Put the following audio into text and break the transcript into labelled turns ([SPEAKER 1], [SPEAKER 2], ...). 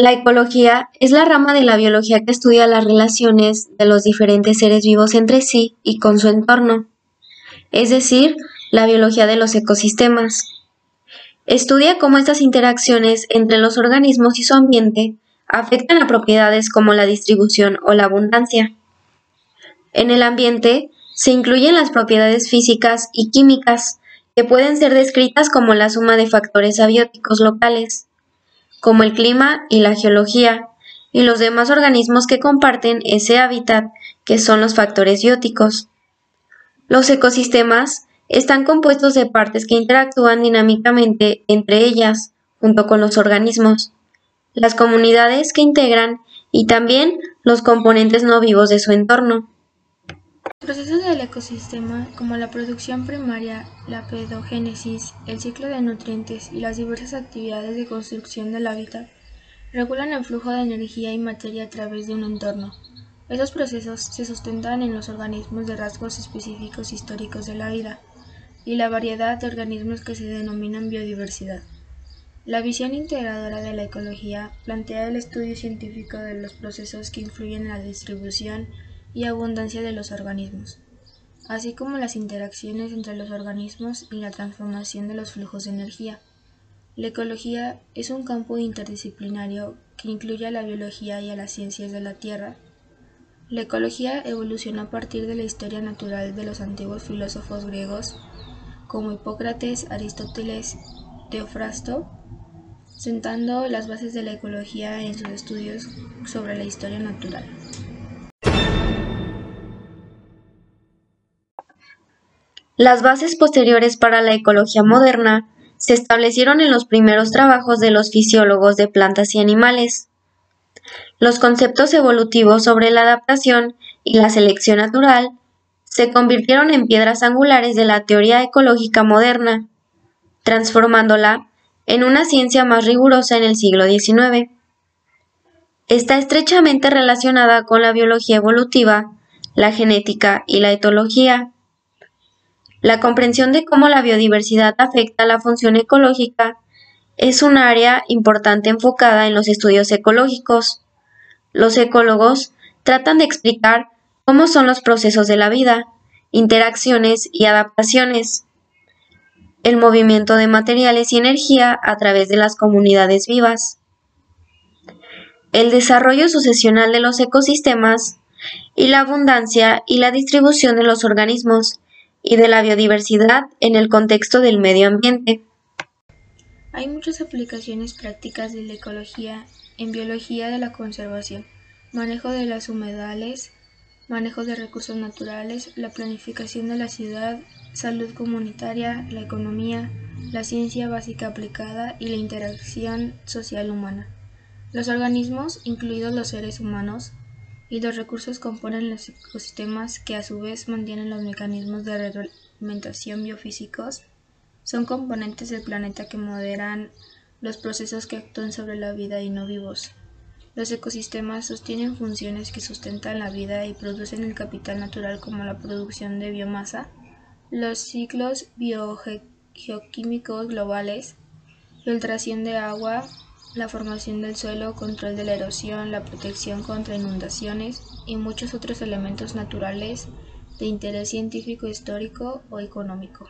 [SPEAKER 1] La ecología es la rama de la biología que estudia las relaciones de los diferentes seres vivos entre sí y con su entorno, es decir, la biología de los ecosistemas. Estudia cómo estas interacciones entre los organismos y su ambiente afectan a propiedades como la distribución o la abundancia. En el ambiente se incluyen las propiedades físicas y químicas, que pueden ser descritas como la suma de factores abióticos locales, como el clima y la geología, y los demás organismos que comparten ese hábitat, que son los factores bióticos. Los ecosistemas están compuestos de partes que interactúan dinámicamente entre ellas, junto con los organismos, las comunidades que integran y también los componentes no vivos de su entorno.
[SPEAKER 2] Procesos del ecosistema, como la producción primaria, la pedogénesis, el ciclo de nutrientes y las diversas actividades de construcción del hábitat, regulan el flujo de energía y materia a través de un entorno. Esos procesos se sustentan en los organismos de rasgos específicos históricos de la vida y la variedad de organismos que se denominan biodiversidad. La visión integradora de la ecología plantea el estudio científico de los procesos que influyen en la distribución y abundancia de los organismos, así como las interacciones entre los organismos y la transformación de los flujos de energía. La ecología es un campo interdisciplinario que incluye a la biología y a las ciencias de la Tierra. La ecología evolucionó a partir de la historia natural de los antiguos filósofos griegos como Hipócrates, Aristóteles, Teofrasto, sentando las bases de la ecología en sus estudios sobre la historia natural.
[SPEAKER 1] Las bases posteriores para la ecología moderna se establecieron en los primeros trabajos de los fisiólogos de plantas y animales. Los conceptos evolutivos sobre la adaptación y la selección natural se convirtieron en piedras angulares de la teoría ecológica moderna, transformándola en una ciencia más rigurosa en el siglo XIX. Está estrechamente relacionada con la biología evolutiva, la genética y la etología. La comprensión de cómo la biodiversidad afecta la función ecológica es un área importante enfocada en los estudios ecológicos. Los ecólogos tratan de explicar cómo son los procesos de la vida, interacciones y adaptaciones, el movimiento de materiales y energía a través de las comunidades vivas, el desarrollo sucesional de los ecosistemas y la abundancia y la distribución de los organismos, y de la biodiversidad en el contexto del medio ambiente.
[SPEAKER 2] Hay muchas aplicaciones prácticas de la ecología en biología de la conservación, manejo de las humedales, manejo de recursos naturales, la planificación de la ciudad, salud comunitaria, la economía, la ciencia básica aplicada y la interacción social humana. Los organismos, incluidos los seres humanos, y los recursos componen los ecosistemas que a su vez mantienen los mecanismos de reglamentación biofísicos. Son componentes del planeta que moderan los procesos que actúan sobre la vida y no vivos. Los ecosistemas sostienen funciones que sustentan la vida y producen el capital natural como la producción de biomasa, los ciclos biogeoquímicos globales, filtración de agua, la formación del suelo, control de la erosión, la protección contra inundaciones y muchos otros elementos naturales de interés científico, histórico o económico.